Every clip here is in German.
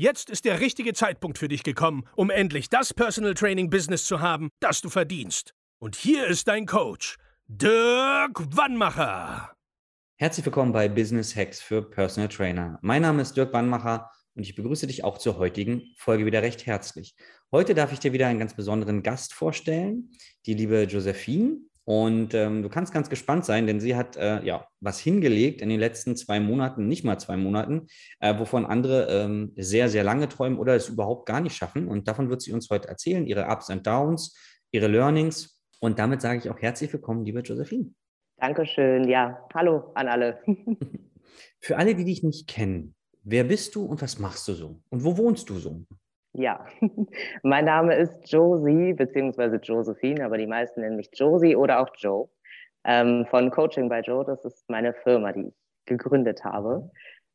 Jetzt ist der richtige Zeitpunkt für dich gekommen, um endlich das Personal Training Business zu haben, das du verdienst. Und hier ist dein Coach, Dirk Wannmacher. Herzlich willkommen bei Business Hacks für Personal Trainer. Mein Name ist Dirk Wannmacher und ich begrüße dich auch zur heutigen Folge wieder recht herzlich. Heute darf ich dir wieder einen ganz besonderen Gast vorstellen, die liebe Josephine. Und ähm, du kannst ganz gespannt sein, denn sie hat äh, ja was hingelegt in den letzten zwei Monaten, nicht mal zwei Monaten, äh, wovon andere ähm, sehr, sehr lange träumen oder es überhaupt gar nicht schaffen. Und davon wird sie uns heute erzählen, ihre Ups und Downs, ihre Learnings. Und damit sage ich auch herzlich willkommen, liebe Josephine. Dankeschön. Ja, hallo an alle. Für alle, die dich nicht kennen, wer bist du und was machst du so? Und wo wohnst du so? Ja, mein Name ist Josie, beziehungsweise Josephine, aber die meisten nennen mich Josie oder auch Joe. Ähm, von Coaching by Joe, das ist meine Firma, die ich gegründet habe.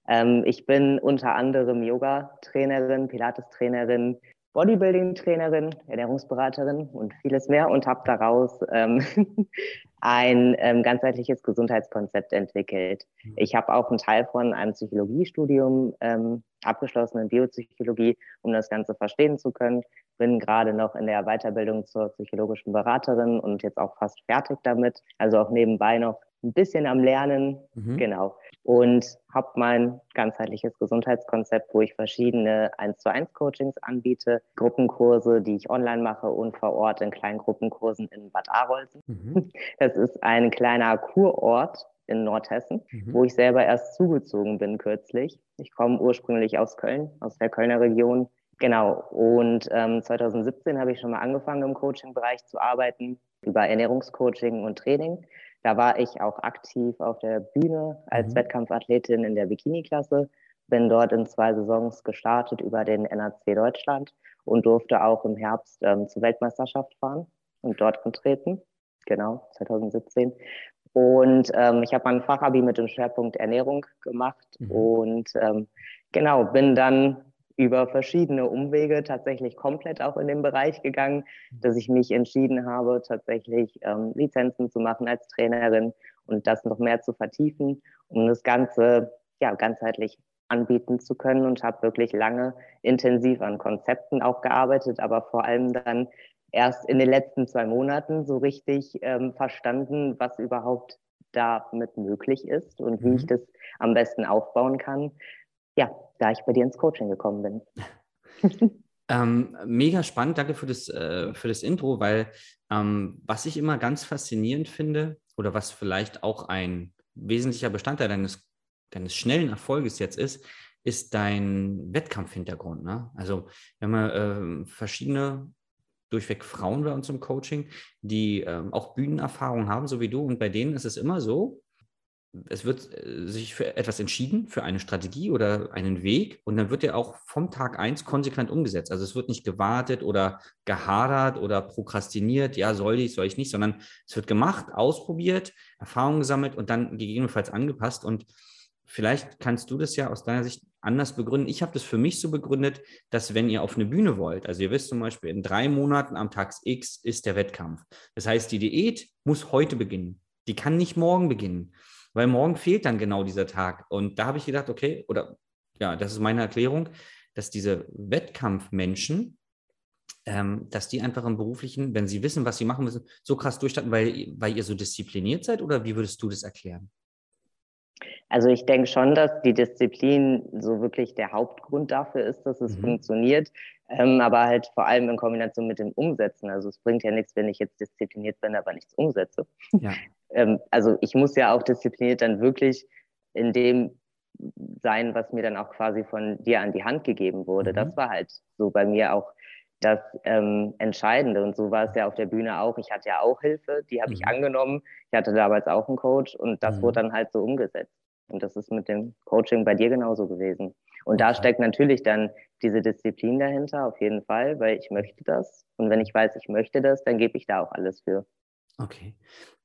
Ähm, ich bin unter anderem Yoga-Trainerin, Pilates-Trainerin, Bodybuilding-Trainerin, Ernährungsberaterin und vieles mehr und habe daraus ähm, ein ähm, ganzheitliches Gesundheitskonzept entwickelt. Mhm. Ich habe auch einen Teil von einem Psychologiestudium ähm, abgeschlossen in Biopsychologie, um das Ganze verstehen zu können. Bin gerade noch in der Weiterbildung zur psychologischen Beraterin und jetzt auch fast fertig damit. Also auch nebenbei noch ein bisschen am Lernen. Mhm. Genau und habe mein ganzheitliches Gesundheitskonzept, wo ich verschiedene 1 zu 1 Coachings anbiete, Gruppenkurse, die ich online mache und vor Ort in kleinen Gruppenkursen in Bad Arolsen. Mhm. Das ist ein kleiner Kurort in Nordhessen, mhm. wo ich selber erst zugezogen bin kürzlich. Ich komme ursprünglich aus Köln, aus der Kölner Region. Genau. Und ähm, 2017 habe ich schon mal angefangen im Coaching-Bereich zu arbeiten über Ernährungscoaching und Training. Da war ich auch aktiv auf der Bühne als mhm. Wettkampfathletin in der Bikini-Klasse, bin dort in zwei Saisons gestartet über den NAC Deutschland und durfte auch im Herbst ähm, zur Weltmeisterschaft fahren und dort antreten. Genau, 2017. Und ähm, ich habe mein Fachabi mit dem Schwerpunkt Ernährung gemacht mhm. und ähm, genau, bin dann über verschiedene Umwege tatsächlich komplett auch in den Bereich gegangen, dass ich mich entschieden habe, tatsächlich ähm, Lizenzen zu machen als Trainerin und das noch mehr zu vertiefen, um das Ganze ja ganzheitlich anbieten zu können und habe wirklich lange intensiv an Konzepten auch gearbeitet, aber vor allem dann erst in den letzten zwei Monaten so richtig ähm, verstanden, was überhaupt damit möglich ist und wie mhm. ich das am besten aufbauen kann ja, da ich bei dir ins Coaching gekommen bin. ähm, mega spannend, danke für das, äh, für das Intro, weil ähm, was ich immer ganz faszinierend finde oder was vielleicht auch ein wesentlicher Bestandteil deines, deines schnellen Erfolges jetzt ist, ist dein Wettkampfhintergrund. Ne? Also wir haben äh, verschiedene durchweg Frauen bei uns im Coaching, die äh, auch Bühnenerfahrung haben, so wie du. Und bei denen ist es immer so, es wird äh, sich für etwas entschieden, für eine Strategie oder einen Weg und dann wird der auch vom Tag eins konsequent umgesetzt. Also es wird nicht gewartet oder gehadert oder prokrastiniert, ja, soll ich, soll ich nicht, sondern es wird gemacht, ausprobiert, Erfahrungen gesammelt und dann gegebenenfalls angepasst. Und vielleicht kannst du das ja aus deiner Sicht anders begründen. Ich habe das für mich so begründet, dass wenn ihr auf eine Bühne wollt, also ihr wisst zum Beispiel, in drei Monaten am Tag X ist der Wettkampf. Das heißt, die Diät muss heute beginnen. Die kann nicht morgen beginnen weil morgen fehlt dann genau dieser Tag. Und da habe ich gedacht, okay, oder ja, das ist meine Erklärung, dass diese Wettkampfmenschen, ähm, dass die einfach im beruflichen, wenn sie wissen, was sie machen müssen, so krass durchstarten, weil, weil ihr so diszipliniert seid oder wie würdest du das erklären? Also ich denke schon, dass die Disziplin so wirklich der Hauptgrund dafür ist, dass es mhm. funktioniert, ähm, aber halt vor allem in Kombination mit dem Umsetzen. Also es bringt ja nichts, wenn ich jetzt diszipliniert bin, aber nichts umsetze. Ja. ähm, also ich muss ja auch diszipliniert dann wirklich in dem sein, was mir dann auch quasi von dir an die Hand gegeben wurde. Mhm. Das war halt so bei mir auch das ähm, Entscheidende. Und so war es ja auf der Bühne auch. Ich hatte ja auch Hilfe, die habe mhm. ich angenommen. Ich hatte damals auch einen Coach und das mhm. wurde dann halt so umgesetzt. Und das ist mit dem Coaching bei dir genauso gewesen. Und okay. da steckt natürlich dann diese Disziplin dahinter, auf jeden Fall, weil ich möchte das. Und wenn ich weiß, ich möchte das, dann gebe ich da auch alles für. Okay.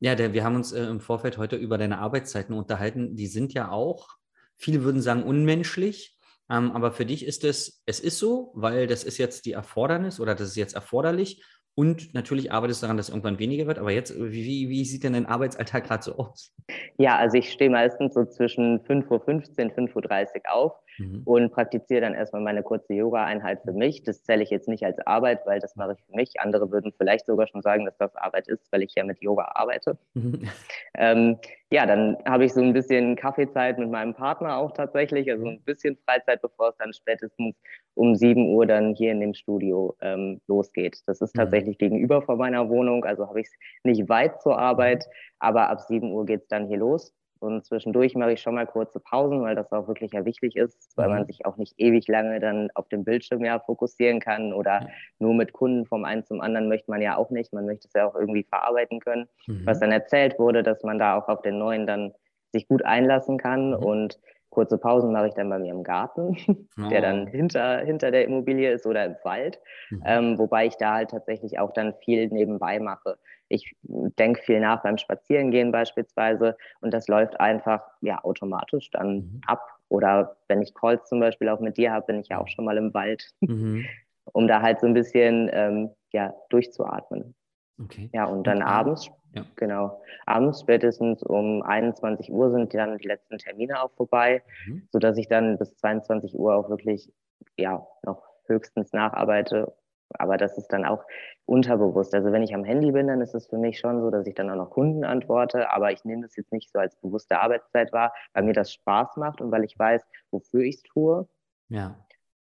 Ja, der, wir haben uns äh, im Vorfeld heute über deine Arbeitszeiten unterhalten. Die sind ja auch, viele würden sagen, unmenschlich. Ähm, aber für dich ist es, es ist so, weil das ist jetzt die Erfordernis oder das ist jetzt erforderlich. Und natürlich arbeitest du daran, dass irgendwann weniger wird. Aber jetzt, wie, wie sieht denn dein Arbeitsalltag gerade so aus? Ja, also ich stehe meistens so zwischen 5.15 Uhr, 5.30 Uhr auf mhm. und praktiziere dann erstmal meine kurze Yoga-Einheit für mich. Das zähle ich jetzt nicht als Arbeit, weil das mache ich für mich. Andere würden vielleicht sogar schon sagen, dass das Arbeit ist, weil ich ja mit Yoga arbeite. Mhm. Ähm, ja, dann habe ich so ein bisschen Kaffeezeit mit meinem Partner auch tatsächlich, also ein bisschen Freizeit, bevor es dann spätestens um 7 Uhr dann hier in dem Studio ähm, losgeht. Das ist mhm. tatsächlich mhm. gegenüber von meiner Wohnung, also habe ich es nicht weit zur Arbeit, aber ab 7 Uhr geht es dann hier los. Und zwischendurch mache ich schon mal kurze Pausen, weil das auch wirklich ja wichtig ist, weil man mhm. sich auch nicht ewig lange dann auf dem Bildschirm ja fokussieren kann oder ja. nur mit Kunden vom einen zum anderen möchte man ja auch nicht. Man möchte es ja auch irgendwie verarbeiten können, mhm. was dann erzählt wurde, dass man da auch auf den neuen dann sich gut einlassen kann mhm. und kurze Pausen mache ich dann bei mir im Garten, oh. der dann oh. hinter, hinter der Immobilie ist oder im Wald, mhm. ähm, wobei ich da halt tatsächlich auch dann viel nebenbei mache. Ich denke viel nach beim Spazierengehen beispielsweise und das läuft einfach ja automatisch dann mhm. ab. Oder wenn ich Calls zum Beispiel auch mit dir habe, bin ich ja auch schon mal im Wald, mhm. um da halt so ein bisschen ähm, ja, durchzuatmen. Okay. Ja, und dann okay. abends, ja. genau, abends spätestens um 21 Uhr sind dann die letzten Termine auch vorbei, mhm. sodass ich dann bis 22 Uhr auch wirklich, ja, noch höchstens nacharbeite aber das ist dann auch unterbewusst. Also wenn ich am Handy bin, dann ist es für mich schon so, dass ich dann auch noch Kunden antworte, aber ich nehme das jetzt nicht so als bewusste Arbeitszeit wahr, weil mir das Spaß macht und weil ich weiß, wofür ich es tue. Ja.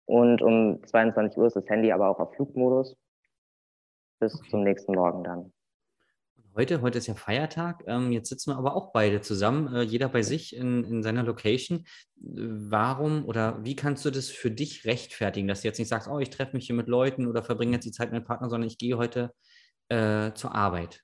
Und um 22 Uhr ist das Handy aber auch auf Flugmodus bis okay. zum nächsten Morgen dann heute, heute ist ja Feiertag, ähm, jetzt sitzen wir aber auch beide zusammen, äh, jeder bei sich in, in seiner Location. Warum oder wie kannst du das für dich rechtfertigen, dass du jetzt nicht sagst, oh, ich treffe mich hier mit Leuten oder verbringe jetzt die Zeit mit meinem Partner, sondern ich gehe heute äh, zur Arbeit?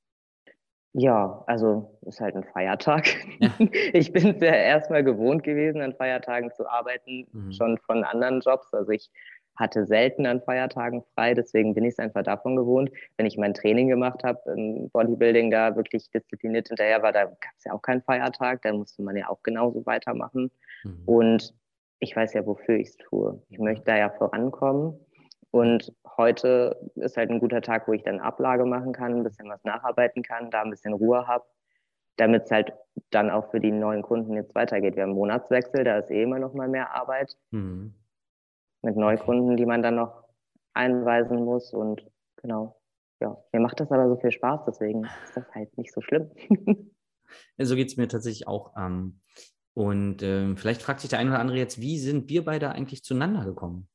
Ja, also ist halt ein Feiertag. Ja. Ich bin es ja erstmal gewohnt gewesen, an Feiertagen zu arbeiten, mhm. schon von anderen Jobs. Also ich hatte selten an Feiertagen frei, deswegen bin ich es einfach davon gewohnt. Wenn ich mein Training gemacht habe im Bodybuilding, da wirklich diszipliniert hinterher war, da gab es ja auch keinen Feiertag, da musste man ja auch genauso weitermachen. Mhm. Und ich weiß ja, wofür ich es tue. Ich möchte da ja vorankommen. Und heute ist halt ein guter Tag, wo ich dann Ablage machen kann, ein bisschen was nacharbeiten kann, da ein bisschen Ruhe habe, damit es halt dann auch für die neuen Kunden jetzt weitergeht. Wir haben Monatswechsel, da ist eh immer noch mal mehr Arbeit. Mhm mit Neukunden, die man dann noch einweisen muss. Und genau, ja, mir macht das aber so viel Spaß, deswegen ist das halt nicht so schlimm. so geht es mir tatsächlich auch. Ähm, und ähm, vielleicht fragt sich der eine oder andere jetzt, wie sind wir beide eigentlich zueinander gekommen?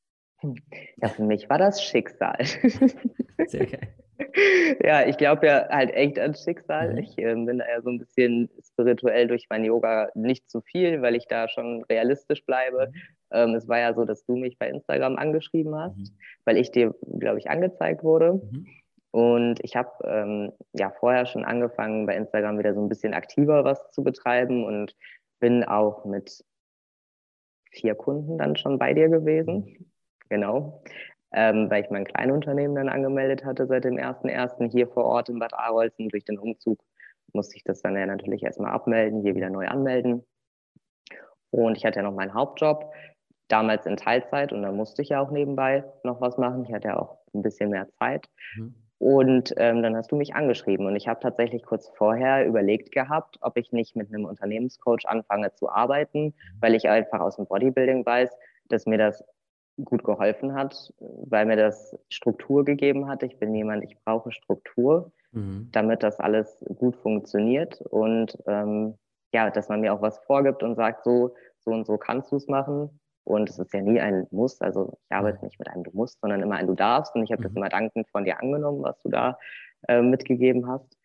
Ja, für mich war das Schicksal. Sehr geil. Ja, ich glaube ja halt echt an Schicksal. Mhm. Ich äh, bin da ja so ein bisschen spirituell durch mein Yoga nicht zu viel, weil ich da schon realistisch bleibe. Mhm. Ähm, es war ja so, dass du mich bei Instagram angeschrieben hast, mhm. weil ich dir, glaube ich, angezeigt wurde. Mhm. Und ich habe ähm, ja vorher schon angefangen, bei Instagram wieder so ein bisschen aktiver was zu betreiben und bin auch mit vier Kunden dann schon bei dir gewesen. Mhm. Genau. Ähm, weil ich mein Kleinunternehmen dann angemeldet hatte seit dem 1.1. hier vor Ort in Bad Arolsen. Durch den Umzug musste ich das dann ja natürlich erstmal abmelden, hier wieder neu anmelden. Und ich hatte ja noch meinen Hauptjob, damals in Teilzeit und da musste ich ja auch nebenbei noch was machen. Ich hatte ja auch ein bisschen mehr Zeit. Mhm. Und ähm, dann hast du mich angeschrieben und ich habe tatsächlich kurz vorher überlegt gehabt, ob ich nicht mit einem Unternehmenscoach anfange zu arbeiten, mhm. weil ich einfach aus dem Bodybuilding weiß, dass mir das gut geholfen hat, weil mir das Struktur gegeben hat. Ich bin jemand, ich brauche Struktur, mhm. damit das alles gut funktioniert und ähm, ja, dass man mir auch was vorgibt und sagt, so, so und so kannst du es machen. Und es ist ja nie ein Muss. Also ich arbeite nicht mit einem Du musst, sondern immer ein Du darfst. Und ich habe mhm. das immer dankend von dir angenommen, was du da äh, mitgegeben hast.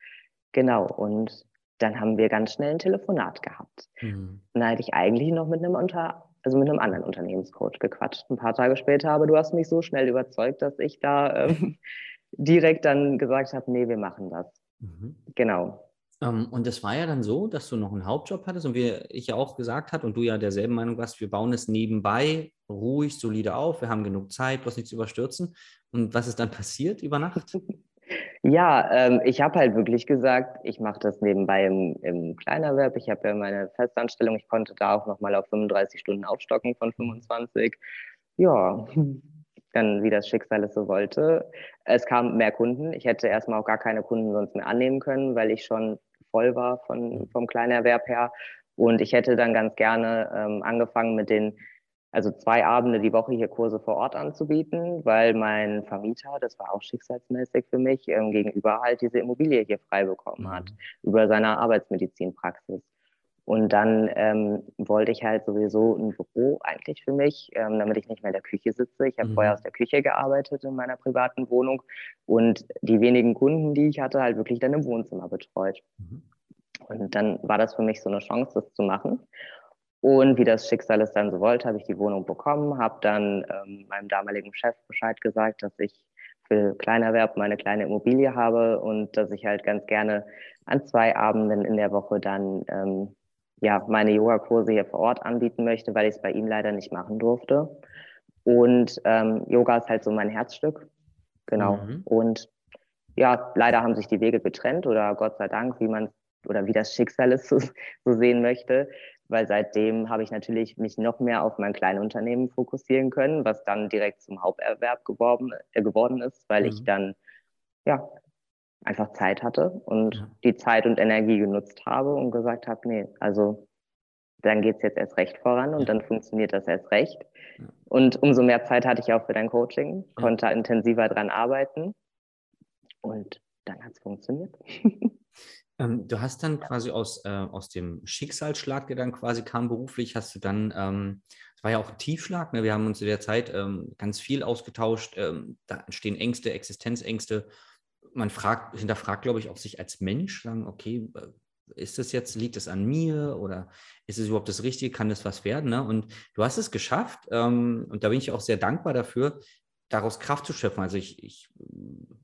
Genau. Und dann haben wir ganz schnell ein Telefonat gehabt. Mhm. Und da hätte ich eigentlich noch mit einem Unter, also mit einem anderen Unternehmenscoach gequatscht. Ein paar Tage später, aber du hast mich so schnell überzeugt, dass ich da ähm, direkt dann gesagt habe, nee, wir machen das. Mhm. Genau. Ähm, und es war ja dann so, dass du noch einen Hauptjob hattest und wie ich ja auch gesagt hat und du ja derselben Meinung warst, wir bauen es nebenbei ruhig, solide auf, wir haben genug Zeit, bloß nichts überstürzen. Und was ist dann passiert über Nacht? Ja, ähm, ich habe halt wirklich gesagt, ich mache das nebenbei im, im Kleinerwerb. Ich habe ja meine Festanstellung, ich konnte da auch nochmal auf 35 Stunden aufstocken von 25. Ja, dann wie das Schicksal es so wollte. Es kamen mehr Kunden. Ich hätte erstmal auch gar keine Kunden sonst mehr annehmen können, weil ich schon voll war von, vom Kleinerwerb her. Und ich hätte dann ganz gerne ähm, angefangen mit den, also zwei Abende die Woche hier Kurse vor Ort anzubieten, weil mein Vermieter, das war auch schicksalsmäßig für mich, ähm, gegenüber halt diese Immobilie hier frei bekommen hat, mhm. über seine Arbeitsmedizinpraxis. Und dann ähm, wollte ich halt sowieso ein Büro eigentlich für mich, ähm, damit ich nicht mehr in der Küche sitze. Ich habe mhm. vorher aus der Küche gearbeitet in meiner privaten Wohnung und die wenigen Kunden, die ich hatte, halt wirklich dann im Wohnzimmer betreut. Mhm. Und dann war das für mich so eine Chance, das zu machen. Und wie das Schicksal es dann so wollte, habe ich die Wohnung bekommen, habe dann ähm, meinem damaligen Chef Bescheid gesagt, dass ich für Kleinerwerb meine kleine Immobilie habe und dass ich halt ganz gerne an zwei Abenden in der Woche dann ähm, ja, meine Yogakurse hier vor Ort anbieten möchte, weil ich es bei ihm leider nicht machen durfte. Und ähm, Yoga ist halt so mein Herzstück. Genau. Mhm. Und ja, leider haben sich die Wege getrennt oder Gott sei Dank, wie man oder wie das Schicksal es so, so sehen möchte. Weil seitdem habe ich natürlich mich noch mehr auf mein Kleinunternehmen fokussieren können, was dann direkt zum Haupterwerb geworden, äh, geworden ist, weil mhm. ich dann ja einfach Zeit hatte und ja. die Zeit und Energie genutzt habe und gesagt habe, nee, also dann geht es jetzt erst recht voran und ja. dann funktioniert das erst recht. Ja. Und umso mehr Zeit hatte ich auch für dein Coaching, konnte intensiver dran arbeiten und dann hat es funktioniert. Ähm, du hast dann quasi aus, äh, aus dem Schicksalsschlag, der dann quasi kam beruflich, hast du dann, ähm, das war ja auch ein Tiefschlag, ne? wir haben uns in der Zeit ähm, ganz viel ausgetauscht, ähm, da entstehen Ängste, Existenzängste man fragt, hinterfragt, glaube ich, auch sich als Mensch, sagen, okay, äh, ist das jetzt, liegt es an mir oder ist es überhaupt das Richtige, kann das was werden? Ne? Und du hast es geschafft ähm, und da bin ich auch sehr dankbar dafür, daraus Kraft zu schöpfen. Also ich, ich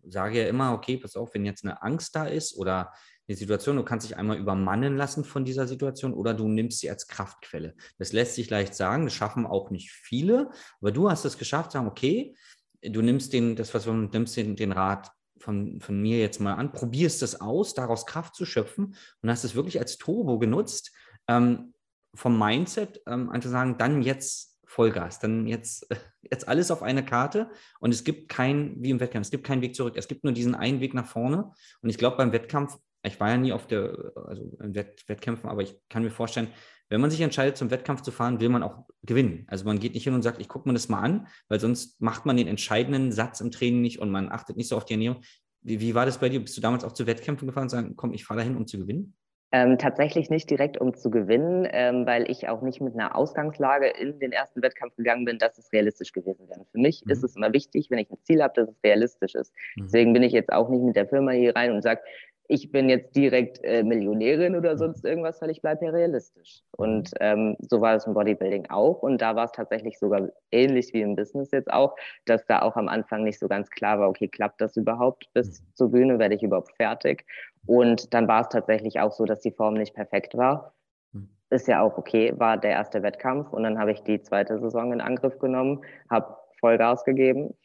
sage ja immer, okay, pass auf, wenn jetzt eine Angst da ist oder eine Situation, du kannst dich einmal übermannen lassen von dieser Situation oder du nimmst sie als Kraftquelle. Das lässt sich leicht sagen, das schaffen auch nicht viele, aber du hast es geschafft, sagen, okay, du nimmst den, das, was du nimmst den, den Rat von, von mir jetzt mal an, probierst das aus, daraus Kraft zu schöpfen und hast es wirklich als Turbo genutzt, ähm, vom Mindset ähm, einfach sagen, dann jetzt Vollgas, dann jetzt, jetzt alles auf eine Karte und es gibt kein, wie im Wettkampf, es gibt keinen Weg zurück, es gibt nur diesen einen Weg nach vorne und ich glaube beim Wettkampf, ich war ja nie auf der, also in Wett, Wettkämpfen, aber ich kann mir vorstellen, wenn man sich entscheidet, zum Wettkampf zu fahren, will man auch gewinnen. Also man geht nicht hin und sagt, ich gucke mir das mal an, weil sonst macht man den entscheidenden Satz im Training nicht und man achtet nicht so auf die Ernährung. Wie, wie war das bei dir? Bist du damals auch zu Wettkämpfen gefahren und sagen, komm, ich fahre dahin, um zu gewinnen? Ähm, tatsächlich nicht direkt, um zu gewinnen, ähm, weil ich auch nicht mit einer Ausgangslage in den ersten Wettkampf gegangen bin, dass es realistisch gewesen wäre. Für mich mhm. ist es immer wichtig, wenn ich ein Ziel habe, dass es realistisch ist. Mhm. Deswegen bin ich jetzt auch nicht mit der Firma hier rein und sage, ich bin jetzt direkt äh, Millionärin oder sonst irgendwas, weil ich bleibe ja realistisch. Und ähm, so war es im Bodybuilding auch. Und da war es tatsächlich sogar ähnlich wie im Business jetzt auch, dass da auch am Anfang nicht so ganz klar war, okay, klappt das überhaupt bis mhm. zur Bühne, werde ich überhaupt fertig? Und dann war es tatsächlich auch so, dass die Form nicht perfekt war. Mhm. Ist ja auch okay, war der erste Wettkampf und dann habe ich die zweite Saison in Angriff genommen, habe Vollgas gegeben,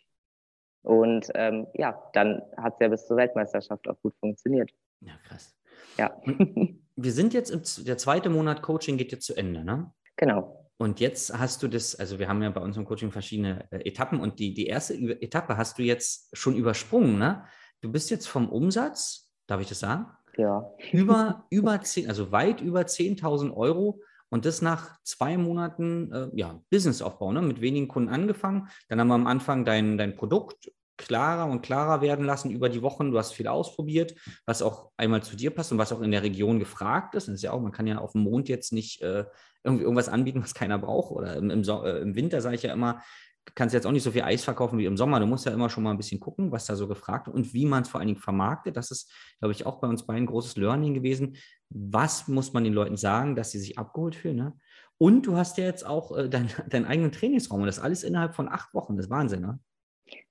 und ähm, ja, dann hat es ja bis zur Weltmeisterschaft auch gut funktioniert. Ja, krass. Ja. wir sind jetzt, im, der zweite Monat Coaching geht jetzt zu Ende, ne? Genau. Und jetzt hast du das, also wir haben ja bei uns im Coaching verschiedene äh, Etappen und die, die erste Etappe hast du jetzt schon übersprungen, ne? Du bist jetzt vom Umsatz, darf ich das sagen? Ja. Über, über 10, also weit über 10.000 Euro und das nach zwei Monaten äh, ja, Businessaufbau, ne? mit wenigen Kunden angefangen. Dann haben wir am Anfang dein, dein Produkt klarer und klarer werden lassen über die Wochen. Du hast viel ausprobiert, was auch einmal zu dir passt und was auch in der Region gefragt ist. Das ist ja auch, man kann ja auf dem Mond jetzt nicht äh, irgendwie irgendwas anbieten, was keiner braucht. Oder im, im, so äh, im Winter sage ich ja immer, kannst jetzt auch nicht so viel Eis verkaufen wie im Sommer. Du musst ja immer schon mal ein bisschen gucken, was da so gefragt wird und wie man es vor allen Dingen vermarktet. Das ist, glaube ich, auch bei uns beiden ein großes Learning gewesen. Was muss man den Leuten sagen, dass sie sich abgeholt fühlen? Ne? Und du hast ja jetzt auch äh, deinen dein eigenen Trainingsraum und das alles innerhalb von acht Wochen. Das ist Wahnsinn, ne?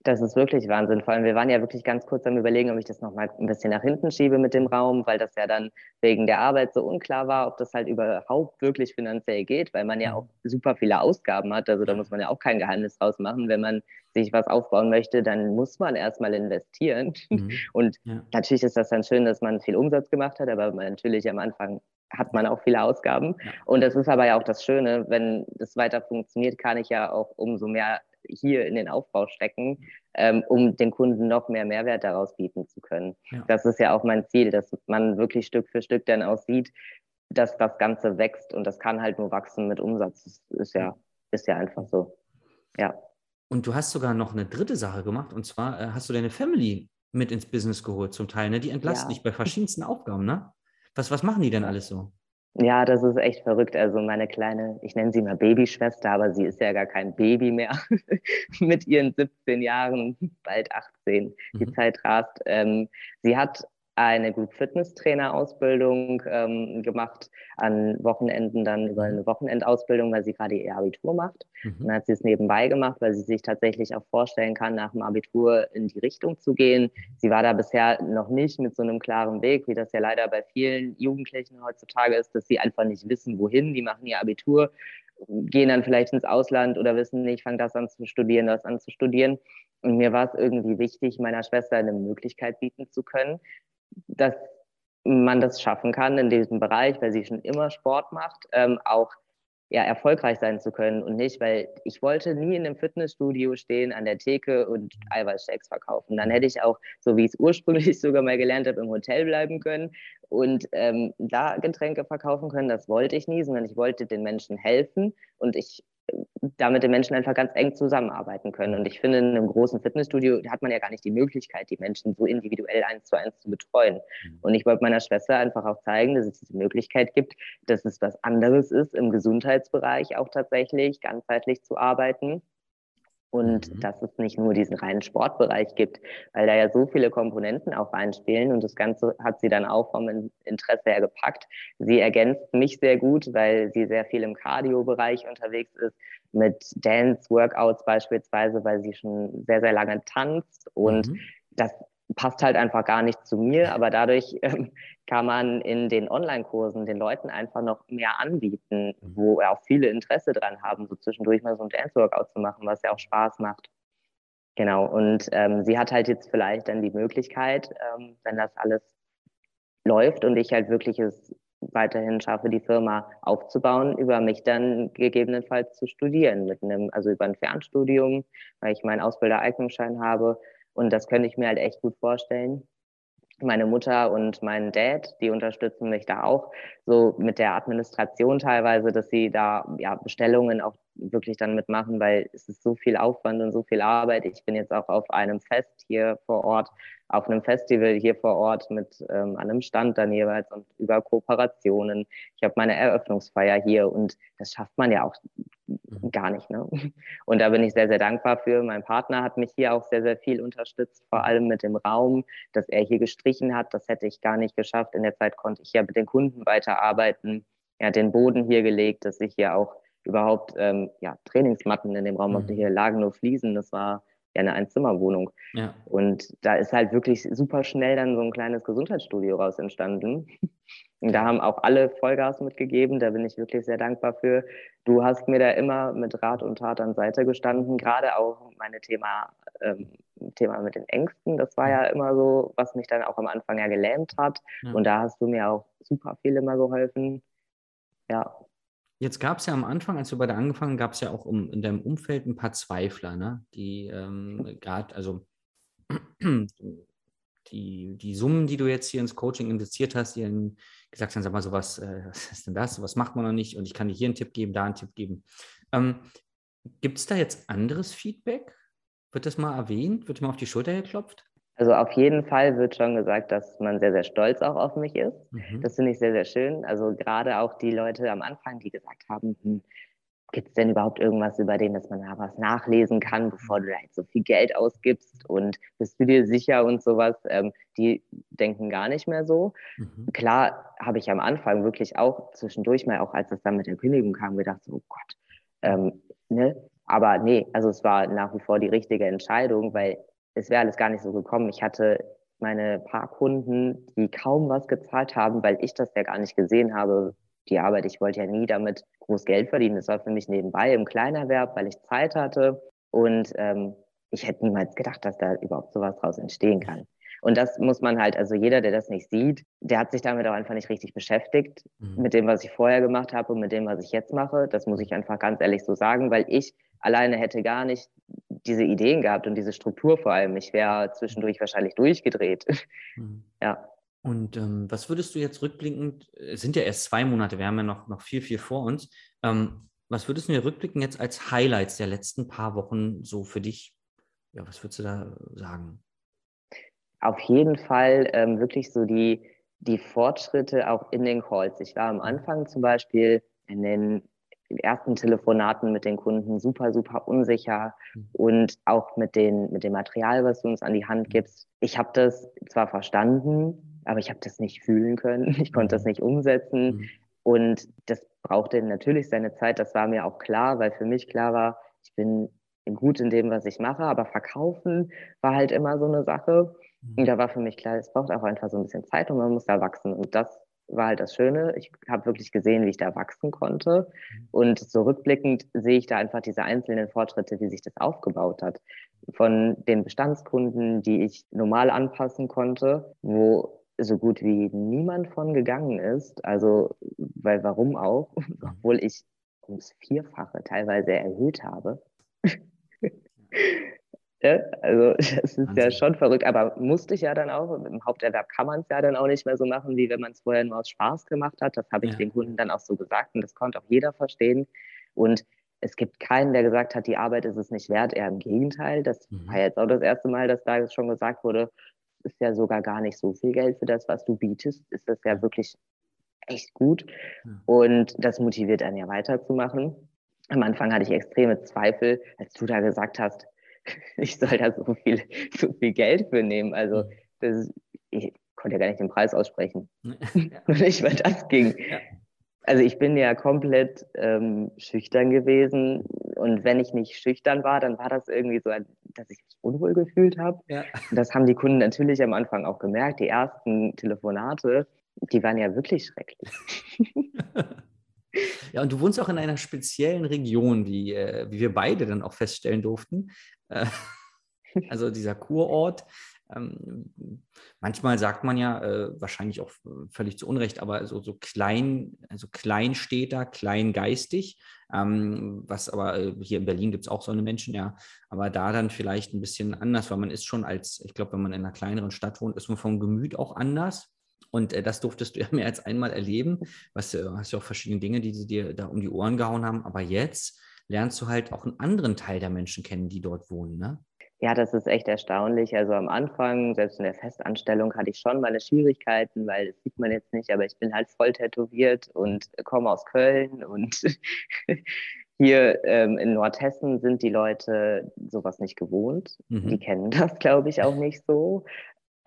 Das ist wirklich Wahnsinn. Vor allem, wir waren ja wirklich ganz kurz am Überlegen, ob ich das nochmal ein bisschen nach hinten schiebe mit dem Raum, weil das ja dann wegen der Arbeit so unklar war, ob das halt überhaupt wirklich finanziell geht, weil man ja auch super viele Ausgaben hat. Also da muss man ja auch kein Geheimnis draus machen. Wenn man sich was aufbauen möchte, dann muss man erstmal investieren. Mhm. Und ja. natürlich ist das dann schön, dass man viel Umsatz gemacht hat, aber natürlich am Anfang hat man auch viele Ausgaben. Ja. Und das ist aber ja auch das Schöne, wenn das weiter funktioniert, kann ich ja auch umso mehr hier in den Aufbau stecken, ähm, um den Kunden noch mehr Mehrwert daraus bieten zu können. Ja. Das ist ja auch mein Ziel, dass man wirklich Stück für Stück dann aussieht, dass das Ganze wächst und das kann halt nur wachsen mit Umsatz. Das ist ja, ist ja einfach so. Ja. Und du hast sogar noch eine dritte Sache gemacht und zwar äh, hast du deine Family mit ins Business geholt zum Teil. Ne? Die entlasten ja. dich bei verschiedensten Aufgaben, ne? Was, was machen die denn alles so? Ja, das ist echt verrückt. Also meine kleine, ich nenne sie mal Babyschwester, aber sie ist ja gar kein Baby mehr mit ihren 17 Jahren, bald 18. Die mhm. Zeit rast. Ähm, sie hat eine Group Fitness Trainer Ausbildung ähm, gemacht, an Wochenenden dann über eine Wochenendausbildung, weil sie gerade ihr Abitur macht. Mhm. Dann hat sie es nebenbei gemacht, weil sie sich tatsächlich auch vorstellen kann, nach dem Abitur in die Richtung zu gehen. Sie war da bisher noch nicht mit so einem klaren Weg, wie das ja leider bei vielen Jugendlichen heutzutage ist, dass sie einfach nicht wissen, wohin. Die machen ihr Abitur, gehen dann vielleicht ins Ausland oder wissen nicht, fangen das an zu studieren, das an zu studieren. Und mir war es irgendwie wichtig, meiner Schwester eine Möglichkeit bieten zu können, dass man das schaffen kann in diesem Bereich, weil sie schon immer Sport macht, ähm, auch ja, erfolgreich sein zu können und nicht, weil ich wollte nie in einem Fitnessstudio stehen an der Theke und Eiweißshakes verkaufen. Dann hätte ich auch, so wie ich es ursprünglich sogar mal gelernt habe, im Hotel bleiben können und ähm, da Getränke verkaufen können. Das wollte ich nie, sondern ich wollte den Menschen helfen und ich da mit den Menschen einfach ganz eng zusammenarbeiten können. Und ich finde, in einem großen Fitnessstudio hat man ja gar nicht die Möglichkeit, die Menschen so individuell eins zu eins zu betreuen. Mhm. Und ich wollte meiner Schwester einfach auch zeigen, dass es diese Möglichkeit gibt, dass es was anderes ist, im Gesundheitsbereich auch tatsächlich ganzheitlich zu arbeiten und mhm. dass es nicht nur diesen reinen Sportbereich gibt, weil da ja so viele Komponenten auch reinspielen und das Ganze hat sie dann auch vom Interesse her gepackt. Sie ergänzt mich sehr gut, weil sie sehr viel im Cardio-Bereich unterwegs ist, mit Dance-Workouts beispielsweise, weil sie schon sehr, sehr lange tanzt und mhm. das passt halt einfach gar nicht zu mir, aber dadurch ähm, kann man in den Online-Kursen den Leuten einfach noch mehr anbieten, mhm. wo auch viele Interesse dran haben, so zwischendurch mal so ein Dance-Workout zu machen, was ja auch Spaß macht. Genau, und ähm, sie hat halt jetzt vielleicht dann die Möglichkeit, ähm, wenn das alles läuft und ich halt wirklich es weiterhin schaffe, die Firma aufzubauen, über mich dann gegebenenfalls zu studieren, mit einem, also über ein Fernstudium, weil ich meinen Ausbildereignungsschein habe und das könnte ich mir halt echt gut vorstellen. Meine Mutter und mein Dad, die unterstützen mich da auch so mit der Administration teilweise, dass sie da ja Bestellungen auch wirklich dann mitmachen, weil es ist so viel Aufwand und so viel Arbeit. Ich bin jetzt auch auf einem Fest hier vor Ort auf einem Festival hier vor Ort mit ähm, einem Stand dann jeweils und über Kooperationen. Ich habe meine Eröffnungsfeier hier und das schafft man ja auch. Gar nicht. Ne? Und da bin ich sehr, sehr dankbar für. Mein Partner hat mich hier auch sehr, sehr viel unterstützt, vor allem mit dem Raum, dass er hier gestrichen hat. Das hätte ich gar nicht geschafft. In der Zeit konnte ich ja mit den Kunden weiterarbeiten. Er hat den Boden hier gelegt, dass ich hier auch überhaupt ähm, ja, Trainingsmatten in dem Raum mhm. Hier lagen nur Fliesen. Das war ja eine Einzimmerwohnung. Ja. Und da ist halt wirklich super schnell dann so ein kleines Gesundheitsstudio raus entstanden. Und da haben auch alle Vollgas mitgegeben. Da bin ich wirklich sehr dankbar für. Du hast mir da immer mit Rat und Tat an Seite gestanden. Gerade auch meine Thema, ähm, Thema mit den Ängsten. Das war ja immer so, was mich dann auch am Anfang ja gelähmt hat. Ja. Und da hast du mir auch super viel immer geholfen. Ja, Jetzt gab es ja am Anfang, als du bei der angefangen, gab es ja auch um, in deinem Umfeld ein paar Zweifler, ne? die ähm, gerade, also die, die Summen, die du jetzt hier ins Coaching investiert hast, die dann gesagt haben, sag mal so, was, äh, was ist denn das, was macht man noch nicht und ich kann dir hier einen Tipp geben, da einen Tipp geben. Ähm, Gibt es da jetzt anderes Feedback? Wird das mal erwähnt? Wird mal auf die Schulter geklopft? Also auf jeden Fall wird schon gesagt, dass man sehr, sehr stolz auch auf mich ist. Mhm. Das finde ich sehr, sehr schön. Also gerade auch die Leute am Anfang, die gesagt haben, hm, gibt es denn überhaupt irgendwas über den, dass man da was nachlesen kann, bevor du da jetzt so viel Geld ausgibst und bist du dir sicher und sowas, ähm, die denken gar nicht mehr so. Mhm. Klar habe ich am Anfang wirklich auch zwischendurch mal, auch als es dann mit der Kündigung kam, gedacht, so, oh Gott, ähm, ne, aber nee, also es war nach wie vor die richtige Entscheidung, weil es wäre alles gar nicht so gekommen. Ich hatte meine paar Kunden, die kaum was gezahlt haben, weil ich das ja gar nicht gesehen habe, die Arbeit. Ich wollte ja nie damit groß Geld verdienen. Das war für mich nebenbei im Kleinerwerb, weil ich Zeit hatte. Und ähm, ich hätte niemals gedacht, dass da überhaupt sowas draus entstehen kann. Und das muss man halt, also jeder, der das nicht sieht, der hat sich damit auch einfach nicht richtig beschäftigt, mhm. mit dem, was ich vorher gemacht habe und mit dem, was ich jetzt mache. Das muss ich einfach ganz ehrlich so sagen, weil ich alleine hätte gar nicht diese Ideen gehabt und diese Struktur vor allem. Ich wäre zwischendurch wahrscheinlich durchgedreht. Mhm. Ja. Und ähm, was würdest du jetzt rückblickend, es sind ja erst zwei Monate, wir haben ja noch, noch viel, viel vor uns. Ähm, was würdest du mir rückblickend jetzt als Highlights der letzten paar Wochen so für dich, ja, was würdest du da sagen? Auf jeden Fall ähm, wirklich so die, die Fortschritte auch in den Calls. Ich war am Anfang zum Beispiel in den ersten Telefonaten mit den Kunden super, super unsicher mhm. und auch mit, den, mit dem Material, was du uns an die Hand mhm. gibst. Ich habe das zwar verstanden, aber ich habe das nicht fühlen können. Ich konnte das mhm. nicht umsetzen. Und das brauchte natürlich seine Zeit. Das war mir auch klar, weil für mich klar war, ich bin gut in dem, was ich mache, aber verkaufen war halt immer so eine Sache. Und da war für mich klar, es braucht auch einfach so ein bisschen Zeit und man muss da wachsen. Und das war halt das Schöne. Ich habe wirklich gesehen, wie ich da wachsen konnte. Und so rückblickend sehe ich da einfach diese einzelnen Fortschritte, wie sich das aufgebaut hat. Von den Bestandskunden, die ich normal anpassen konnte, wo so gut wie niemand von gegangen ist. Also, weil warum auch? Obwohl ich ums Vierfache teilweise erhöht habe. Ja, also das ist Wahnsinn. ja schon verrückt, aber musste ich ja dann auch. Im Haupterwerb kann man es ja dann auch nicht mehr so machen, wie wenn man es vorher nur aus Spaß gemacht hat. Das habe ich ja. den Kunden dann auch so gesagt und das konnte auch jeder verstehen. Und es gibt keinen, der gesagt hat, die Arbeit ist es nicht wert, eher im Gegenteil. Das mhm. war jetzt auch das erste Mal, dass da schon gesagt wurde, es ist ja sogar gar nicht so viel Geld für das, was du bietest. Ist das ja wirklich echt gut. Ja. Und das motiviert einen ja weiterzumachen. Am Anfang hatte ich extreme Zweifel, als du da gesagt hast, ich soll da so viel, so viel Geld für nehmen. Also mhm. das, ich konnte ja gar nicht den Preis aussprechen. Ja. nicht, weil das ging. Ja. Also ich bin ja komplett ähm, schüchtern gewesen und wenn ich nicht schüchtern war, dann war das irgendwie so, dass ich mich unwohl gefühlt habe. Ja. Das haben die Kunden natürlich am Anfang auch gemerkt. Die ersten Telefonate, die waren ja wirklich schrecklich. Ja, und du wohnst auch in einer speziellen Region, wie, äh, wie wir beide dann auch feststellen durften. Äh, also dieser Kurort. Ähm, manchmal sagt man ja, äh, wahrscheinlich auch völlig zu Unrecht, aber so, so klein, also Kleinstädter, kleingeistig, ähm, was aber äh, hier in Berlin gibt es auch so eine Menschen, ja, aber da dann vielleicht ein bisschen anders, weil man ist schon als, ich glaube, wenn man in einer kleineren Stadt wohnt, ist man vom Gemüt auch anders. Und äh, das durftest du ja mehr als einmal erleben. Was, äh, hast ja auch verschiedene Dinge, die sie dir da um die Ohren gehauen haben. Aber jetzt lernst du halt auch einen anderen Teil der Menschen kennen, die dort wohnen, ne? Ja, das ist echt erstaunlich. Also am Anfang, selbst in der Festanstellung, hatte ich schon meine Schwierigkeiten, weil das sieht man jetzt nicht, aber ich bin halt voll tätowiert und komme aus Köln und hier ähm, in Nordhessen sind die Leute sowas nicht gewohnt. Mhm. Die kennen das, glaube ich, auch nicht so.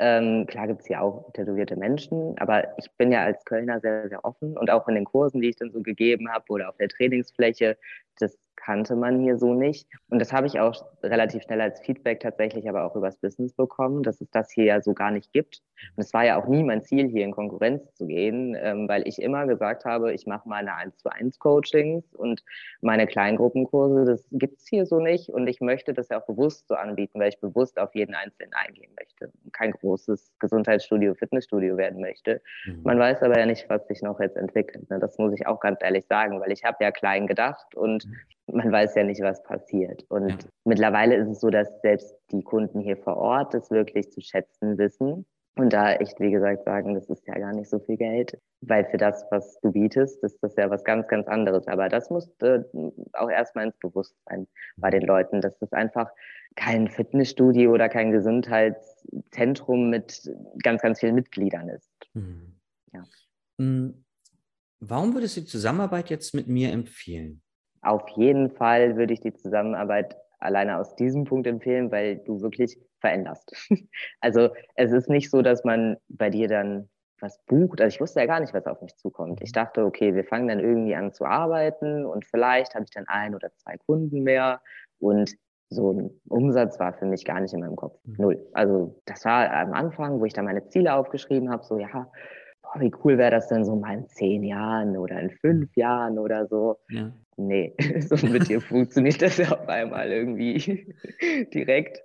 Ähm, klar gibt es hier auch tätowierte Menschen, aber ich bin ja als Kölner sehr, sehr offen. Und auch in den Kursen, die ich dann so gegeben habe oder auf der Trainingsfläche, das kannte man hier so nicht. Und das habe ich auch relativ schnell als Feedback tatsächlich aber auch übers Business bekommen, dass es das hier ja so gar nicht gibt. Und es war ja auch nie mein Ziel, hier in Konkurrenz zu gehen, ähm, weil ich immer gesagt habe, ich mache meine 1 zu 1 Coachings und meine Kleingruppenkurse, das gibt es hier so nicht. Und ich möchte das ja auch bewusst so anbieten, weil ich bewusst auf jeden Einzelnen eingehen möchte. Kein großes Gesundheitsstudio, Fitnessstudio werden möchte. Mhm. Man weiß aber ja nicht, was sich noch jetzt entwickelt. Ne? Das muss ich auch ganz ehrlich sagen, weil ich habe ja klein gedacht und mhm man weiß ja nicht, was passiert. Und ja. mittlerweile ist es so, dass selbst die Kunden hier vor Ort das wirklich zu schätzen wissen. Und da echt, wie gesagt, sagen, das ist ja gar nicht so viel Geld, weil für das, was du bietest, ist das ja was ganz, ganz anderes. Aber das musste auch erstmal ins Bewusstsein bei den Leuten, dass das einfach kein Fitnessstudio oder kein Gesundheitszentrum mit ganz, ganz vielen Mitgliedern ist. Mhm. Ja. Hm, warum würdest du die Zusammenarbeit jetzt mit mir empfehlen? Auf jeden Fall würde ich die Zusammenarbeit alleine aus diesem Punkt empfehlen, weil du wirklich veränderst. also es ist nicht so, dass man bei dir dann was bucht. Also ich wusste ja gar nicht, was auf mich zukommt. Ich dachte, okay, wir fangen dann irgendwie an zu arbeiten und vielleicht habe ich dann ein oder zwei Kunden mehr und so ein Umsatz war für mich gar nicht in meinem Kopf. Mhm. Null. Also das war am Anfang, wo ich dann meine Ziele aufgeschrieben habe, so ja, boah, wie cool wäre das denn so mal in zehn Jahren oder in fünf Jahren oder so. Ja. Nee, so mit dir funktioniert das ja auf einmal irgendwie direkt.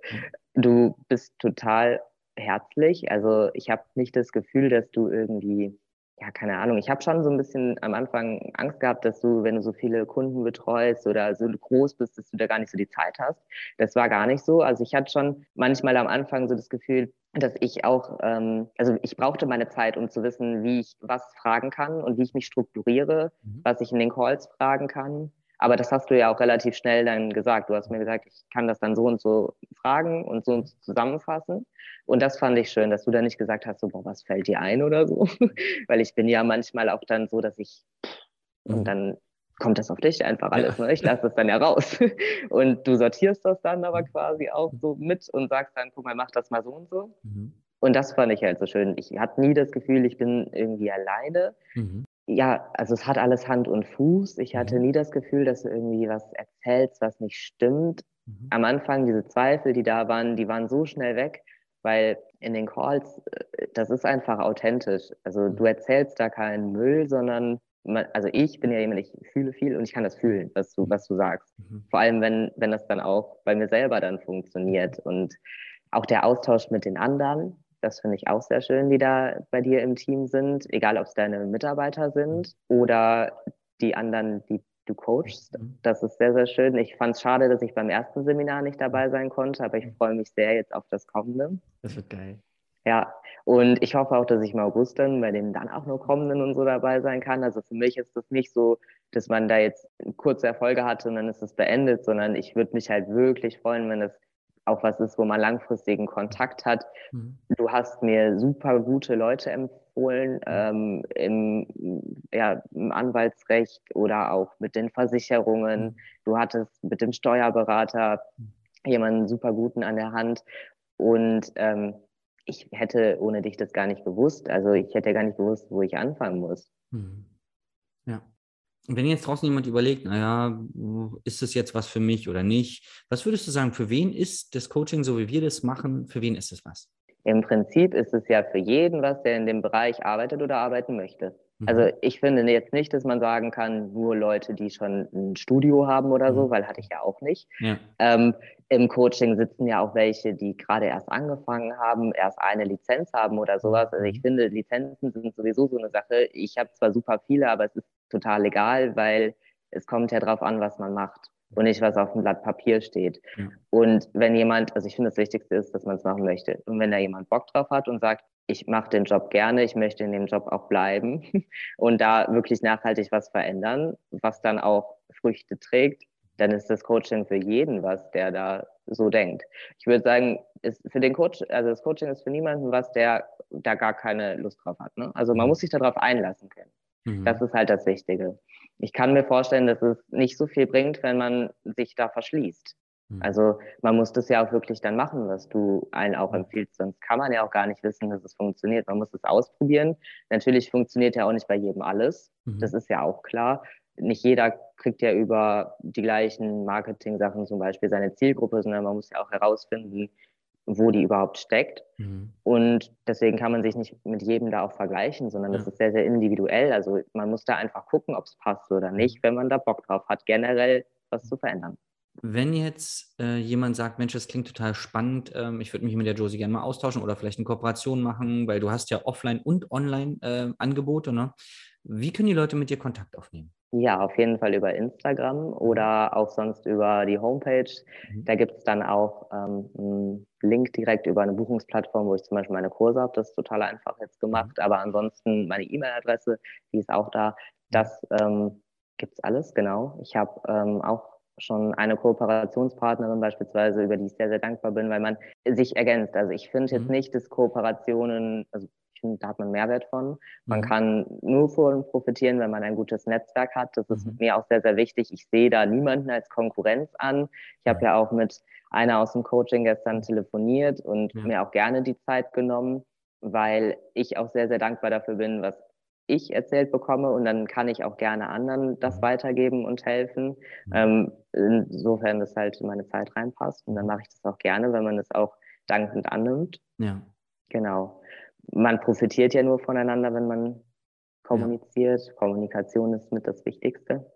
Du bist total herzlich. Also ich habe nicht das Gefühl, dass du irgendwie ja, keine Ahnung. Ich habe schon so ein bisschen am Anfang Angst gehabt, dass du, wenn du so viele Kunden betreust oder so groß bist, dass du da gar nicht so die Zeit hast. Das war gar nicht so. Also ich hatte schon manchmal am Anfang so das Gefühl, dass ich auch, ähm, also ich brauchte meine Zeit, um zu wissen, wie ich was fragen kann und wie ich mich strukturiere, mhm. was ich in den Calls fragen kann. Aber das hast du ja auch relativ schnell dann gesagt. Du hast mir gesagt, ich kann das dann so und so fragen und so und so zusammenfassen. Und das fand ich schön, dass du da nicht gesagt hast, so, boah, was fällt dir ein oder so. Weil ich bin ja manchmal auch dann so, dass ich, und mhm. dann kommt das auf dich einfach alles. Ne? Ich lasse das dann ja raus. Und du sortierst das dann aber mhm. quasi auch so mit und sagst dann, guck mal, mach das mal so und so. Mhm. Und das fand ich halt so schön. Ich hatte nie das Gefühl, ich bin irgendwie alleine. Mhm ja, also es hat alles Hand und Fuß. Ich hatte mhm. nie das Gefühl, dass du irgendwie was erzählst, was nicht stimmt. Mhm. Am Anfang diese Zweifel, die da waren, die waren so schnell weg, weil in den Calls, äh, das ist einfach authentisch. Also mhm. du erzählst da keinen Müll, sondern also ich bin ja jemand, ich fühle viel und ich kann das fühlen, was du, was du sagst. Mhm. Vor allem, wenn, wenn das dann auch bei mir selber dann funktioniert und auch der Austausch mit den anderen, das finde ich auch sehr schön, die da bei dir im Team sind, egal ob es deine Mitarbeiter sind oder die anderen, die du coachst. Mhm. Das ist sehr, sehr schön. Ich fand es schade, dass ich beim ersten Seminar nicht dabei sein konnte, aber ich freue mich sehr jetzt auf das kommende. Das wird geil. Ja, und ich hoffe auch, dass ich im August dann bei den dann auch noch kommenden und so dabei sein kann. Also für mich ist das nicht so, dass man da jetzt kurze Erfolge hatte und dann ist es beendet, sondern ich würde mich halt wirklich freuen, wenn es auch was ist, wo man langfristigen Kontakt hat. Mhm. Du hast mir super gute Leute empfohlen mhm. ähm, im, ja, im Anwaltsrecht oder auch mit den Versicherungen. Mhm. Du hattest mit dem Steuerberater mhm. jemanden super guten an der Hand. Und ähm, ich hätte ohne dich das gar nicht gewusst. Also ich hätte gar nicht gewusst, wo ich anfangen muss. Mhm. Ja wenn jetzt draußen jemand überlegt, naja, ist das jetzt was für mich oder nicht? Was würdest du sagen, für wen ist das Coaching, so wie wir das machen, für wen ist es was? Im Prinzip ist es ja für jeden was, der in dem Bereich arbeitet oder arbeiten möchte. Mhm. Also ich finde jetzt nicht, dass man sagen kann, nur Leute, die schon ein Studio haben oder so, mhm. weil hatte ich ja auch nicht. Ja. Ähm, Im Coaching sitzen ja auch welche, die gerade erst angefangen haben, erst eine Lizenz haben oder sowas. Also ich mhm. finde, Lizenzen sind sowieso so eine Sache. Ich habe zwar super viele, aber es ist total egal, weil es kommt ja drauf an, was man macht und nicht, was auf dem Blatt Papier steht. Ja. Und wenn jemand, also ich finde, das Wichtigste ist, dass man es machen möchte. Und wenn da jemand Bock drauf hat und sagt, ich mache den Job gerne, ich möchte in dem Job auch bleiben und da wirklich nachhaltig was verändern, was dann auch Früchte trägt, dann ist das Coaching für jeden was, der da so denkt. Ich würde sagen, ist für den Coach, also das Coaching ist für niemanden was, der da gar keine Lust drauf hat. Ne? Also man mhm. muss sich darauf einlassen können. Mhm. Das ist halt das Wichtige. Ich kann mir vorstellen, dass es nicht so viel bringt, wenn man sich da verschließt. Mhm. Also man muss das ja auch wirklich dann machen, was du allen auch empfiehlst. Sonst kann man ja auch gar nicht wissen, dass es funktioniert. Man muss es ausprobieren. Natürlich funktioniert ja auch nicht bei jedem alles. Mhm. Das ist ja auch klar. Nicht jeder kriegt ja über die gleichen Marketing-Sachen zum Beispiel seine Zielgruppe, sondern man muss ja auch herausfinden, wo die überhaupt steckt. Mhm. Und deswegen kann man sich nicht mit jedem da auch vergleichen, sondern ja. das ist sehr, sehr individuell. Also man muss da einfach gucken, ob es passt oder nicht, wenn man da Bock drauf hat, generell was zu verändern. Wenn jetzt äh, jemand sagt, Mensch, das klingt total spannend, ähm, ich würde mich mit der Josie gerne mal austauschen oder vielleicht eine Kooperation machen, weil du hast ja Offline- und Online-Angebote, äh, ne? Wie können die Leute mit dir Kontakt aufnehmen? Ja, auf jeden Fall über Instagram oder auch sonst über die Homepage. Mhm. Da gibt es dann auch ähm, einen Link direkt über eine Buchungsplattform, wo ich zum Beispiel meine Kurse habe. Das ist total einfach jetzt gemacht. Mhm. Aber ansonsten meine E-Mail-Adresse, die ist auch da. Das ähm, gibt's alles, genau. Ich habe ähm, auch schon eine Kooperationspartnerin beispielsweise, über die ich sehr, sehr dankbar bin, weil man sich ergänzt. Also ich finde jetzt mhm. nicht, dass Kooperationen, also finde, da hat man Mehrwert von. Man mhm. kann nur von profitieren, wenn man ein gutes Netzwerk hat. Das ist mhm. mir auch sehr, sehr wichtig. Ich sehe da niemanden als Konkurrenz an. Ich habe ja auch mit einer aus dem Coaching gestern telefoniert und ja. mir auch gerne die Zeit genommen. weil ich auch sehr, sehr dankbar dafür bin, was ich erzählt bekomme und dann kann ich auch gerne anderen das mhm. weitergeben und helfen. Ähm, insofern das halt in meine Zeit reinpasst und dann mache ich das auch gerne, wenn man das auch dankend annimmt. Ja. Genau. Man profitiert ja nur voneinander, wenn man kommuniziert. Ja. Kommunikation ist mit das Wichtigste.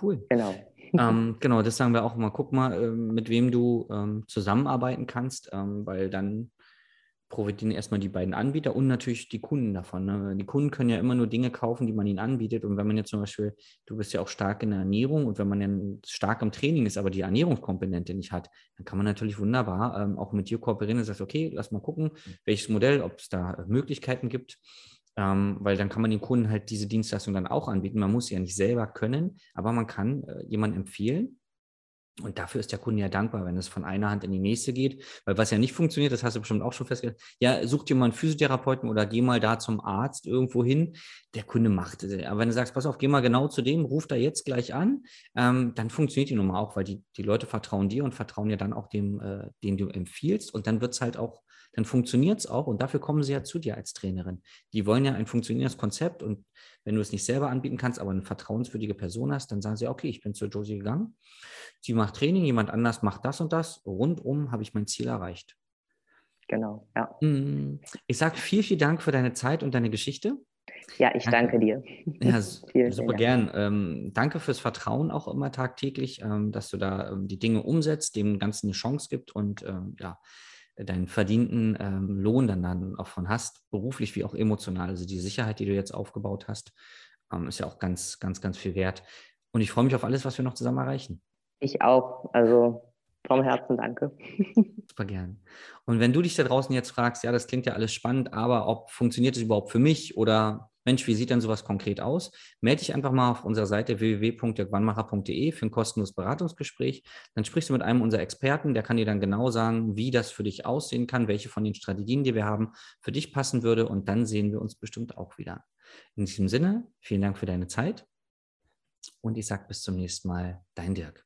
Cool. Genau. ähm, genau, das sagen wir auch immer. Guck mal, äh, mit wem du ähm, zusammenarbeiten kannst, ähm, weil dann profitieren erstmal die beiden Anbieter und natürlich die Kunden davon. Ne? Die Kunden können ja immer nur Dinge kaufen, die man ihnen anbietet. Und wenn man jetzt zum Beispiel, du bist ja auch stark in der Ernährung und wenn man dann stark im Training ist, aber die Ernährungskomponente nicht hat, dann kann man natürlich wunderbar ähm, auch mit dir kooperieren und sagst, okay, lass mal gucken, welches Modell, ob es da Möglichkeiten gibt. Ähm, weil dann kann man den Kunden halt diese Dienstleistung dann auch anbieten. Man muss sie ja nicht selber können, aber man kann äh, jemanden empfehlen, und dafür ist der Kunde ja dankbar, wenn es von einer Hand in die nächste geht. Weil was ja nicht funktioniert, das hast du bestimmt auch schon festgestellt, ja, such dir mal einen Physiotherapeuten oder geh mal da zum Arzt irgendwo hin. Der Kunde macht es. Aber wenn du sagst, pass auf, geh mal genau zu dem, ruf da jetzt gleich an, ähm, dann funktioniert die Nummer auch, weil die, die Leute vertrauen dir und vertrauen ja dann auch dem, äh, den du empfiehlst. Und dann wird es halt auch, dann funktioniert es auch. Und dafür kommen sie ja zu dir als Trainerin. Die wollen ja ein funktionierendes Konzept und wenn du es nicht selber anbieten kannst, aber eine vertrauenswürdige Person hast, dann sagen sie, okay, ich bin zu Josie gegangen. Sie macht Training, jemand anders macht das und das. Rundum habe ich mein Ziel erreicht. Genau, ja. Mm, ich sage viel, vielen Dank für deine Zeit und deine Geschichte. Ja, ich danke, danke dir. Ja, vielen, super vielen gern. Ähm, danke fürs Vertrauen auch immer tagtäglich, ähm, dass du da ähm, die Dinge umsetzt, dem Ganzen eine Chance gibt und ähm, ja, deinen verdienten ähm, Lohn dann, dann auch von hast, beruflich wie auch emotional. Also die Sicherheit, die du jetzt aufgebaut hast, ähm, ist ja auch ganz, ganz, ganz viel wert. Und ich freue mich auf alles, was wir noch zusammen erreichen. Ich auch. Also vom Herzen danke. Super gern. Und wenn du dich da draußen jetzt fragst, ja, das klingt ja alles spannend, aber ob funktioniert es überhaupt für mich oder Mensch, wie sieht denn sowas konkret aus? Melde dich einfach mal auf unserer Seite www.dirkwannmacher.de für ein kostenloses Beratungsgespräch. Dann sprichst du mit einem unserer Experten, der kann dir dann genau sagen, wie das für dich aussehen kann, welche von den Strategien, die wir haben, für dich passen würde. Und dann sehen wir uns bestimmt auch wieder. In diesem Sinne, vielen Dank für deine Zeit. Und ich sage bis zum nächsten Mal, dein Dirk.